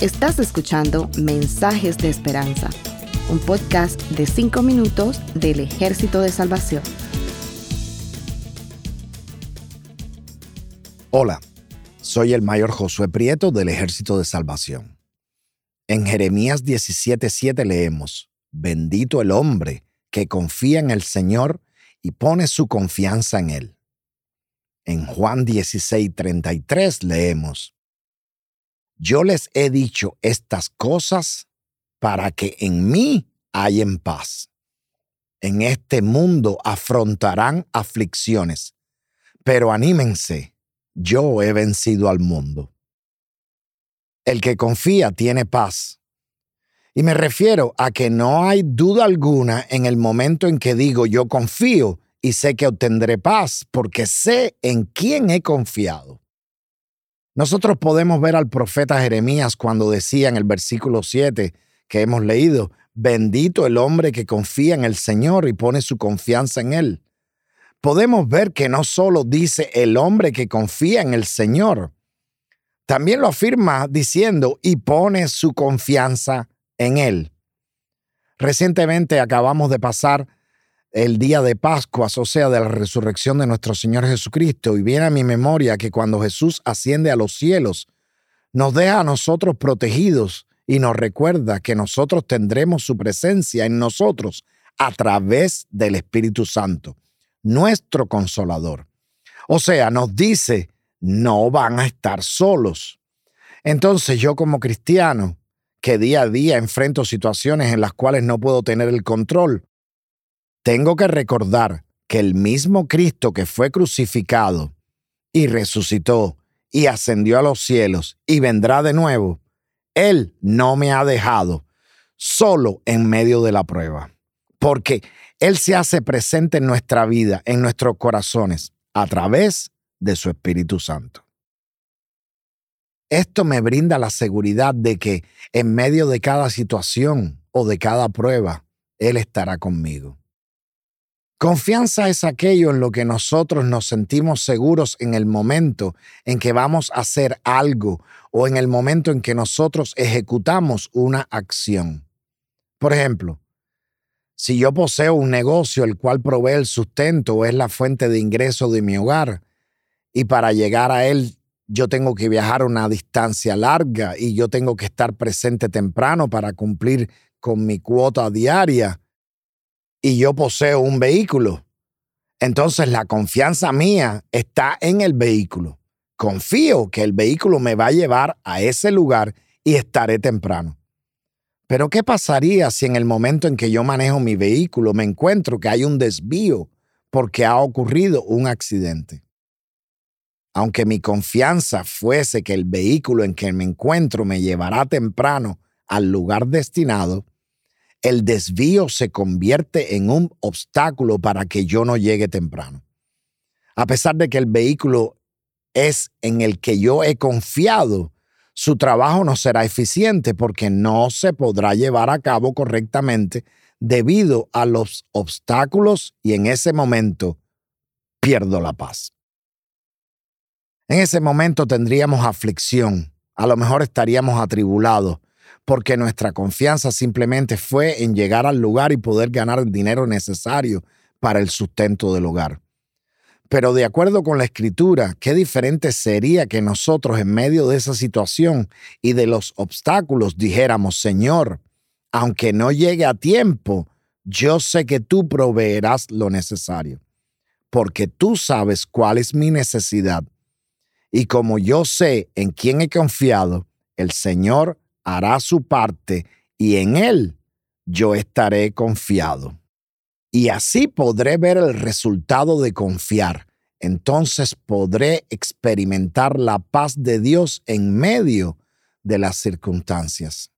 Estás escuchando Mensajes de Esperanza, un podcast de 5 minutos del Ejército de Salvación. Hola, soy el mayor Josué Prieto del Ejército de Salvación. En Jeremías 17:7 leemos, Bendito el hombre que confía en el Señor y pone su confianza en Él. En Juan 16:33 leemos, Yo les he dicho estas cosas para que en mí hayan paz. En este mundo afrontarán aflicciones, pero anímense, yo he vencido al mundo. El que confía tiene paz. Y me refiero a que no hay duda alguna en el momento en que digo yo confío y sé que obtendré paz porque sé en quién he confiado. Nosotros podemos ver al profeta Jeremías cuando decía en el versículo 7 que hemos leído, bendito el hombre que confía en el Señor y pone su confianza en Él. Podemos ver que no solo dice el hombre que confía en el Señor, también lo afirma diciendo y pone su confianza en Él. Recientemente acabamos de pasar el día de Pascua, o sea, de la resurrección de nuestro Señor Jesucristo, y viene a mi memoria que cuando Jesús asciende a los cielos, nos deja a nosotros protegidos y nos recuerda que nosotros tendremos su presencia en nosotros a través del Espíritu Santo, nuestro consolador. O sea, nos dice, no van a estar solos. Entonces yo como cristiano, que día a día enfrento situaciones en las cuales no puedo tener el control, tengo que recordar que el mismo Cristo que fue crucificado y resucitó y ascendió a los cielos y vendrá de nuevo, Él no me ha dejado solo en medio de la prueba, porque Él se hace presente en nuestra vida, en nuestros corazones, a través de su Espíritu Santo. Esto me brinda la seguridad de que en medio de cada situación o de cada prueba, Él estará conmigo. Confianza es aquello en lo que nosotros nos sentimos seguros en el momento en que vamos a hacer algo o en el momento en que nosotros ejecutamos una acción. Por ejemplo, si yo poseo un negocio el cual provee el sustento o es la fuente de ingreso de mi hogar, y para llegar a él yo tengo que viajar una distancia larga y yo tengo que estar presente temprano para cumplir con mi cuota diaria y yo poseo un vehículo. Entonces la confianza mía está en el vehículo. Confío que el vehículo me va a llevar a ese lugar y estaré temprano. Pero ¿qué pasaría si en el momento en que yo manejo mi vehículo me encuentro que hay un desvío porque ha ocurrido un accidente? aunque mi confianza fuese que el vehículo en que me encuentro me llevará temprano al lugar destinado, el desvío se convierte en un obstáculo para que yo no llegue temprano. A pesar de que el vehículo es en el que yo he confiado, su trabajo no será eficiente porque no se podrá llevar a cabo correctamente debido a los obstáculos y en ese momento pierdo la paz. En ese momento tendríamos aflicción, a lo mejor estaríamos atribulados, porque nuestra confianza simplemente fue en llegar al lugar y poder ganar el dinero necesario para el sustento del hogar. Pero de acuerdo con la escritura, qué diferente sería que nosotros en medio de esa situación y de los obstáculos dijéramos, Señor, aunque no llegue a tiempo, yo sé que tú proveerás lo necesario, porque tú sabes cuál es mi necesidad y como yo sé en quién he confiado, el Señor hará su parte y en Él yo estaré confiado. Y así podré ver el resultado de confiar. Entonces podré experimentar la paz de Dios en medio de las circunstancias.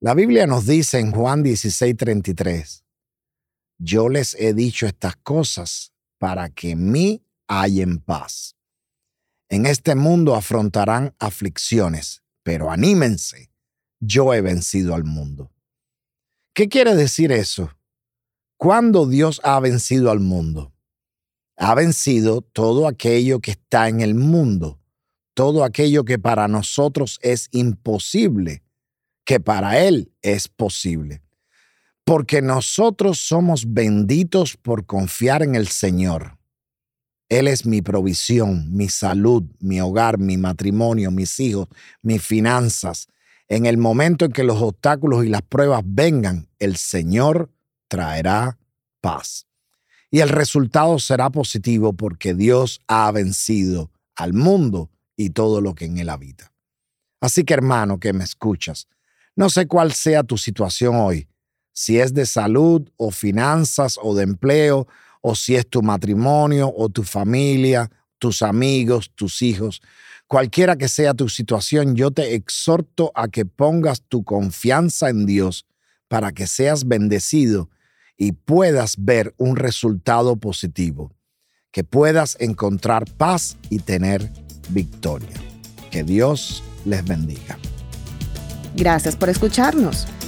La Biblia nos dice en Juan 16:33, yo les he dicho estas cosas para que en mí en paz. En este mundo afrontarán aflicciones, pero anímense, yo he vencido al mundo. ¿Qué quiere decir eso? ¿Cuándo Dios ha vencido al mundo? Ha vencido todo aquello que está en el mundo, todo aquello que para nosotros es imposible, que para Él es posible. Porque nosotros somos benditos por confiar en el Señor. Él es mi provisión, mi salud, mi hogar, mi matrimonio, mis hijos, mis finanzas. En el momento en que los obstáculos y las pruebas vengan, el Señor traerá paz. Y el resultado será positivo porque Dios ha vencido al mundo y todo lo que en él habita. Así que hermano que me escuchas, no sé cuál sea tu situación hoy, si es de salud o finanzas o de empleo, o si es tu matrimonio o tu familia, tus amigos, tus hijos, cualquiera que sea tu situación, yo te exhorto a que pongas tu confianza en Dios para que seas bendecido y puedas ver un resultado positivo, que puedas encontrar paz y tener victoria. Que Dios les bendiga. Gracias por escucharnos.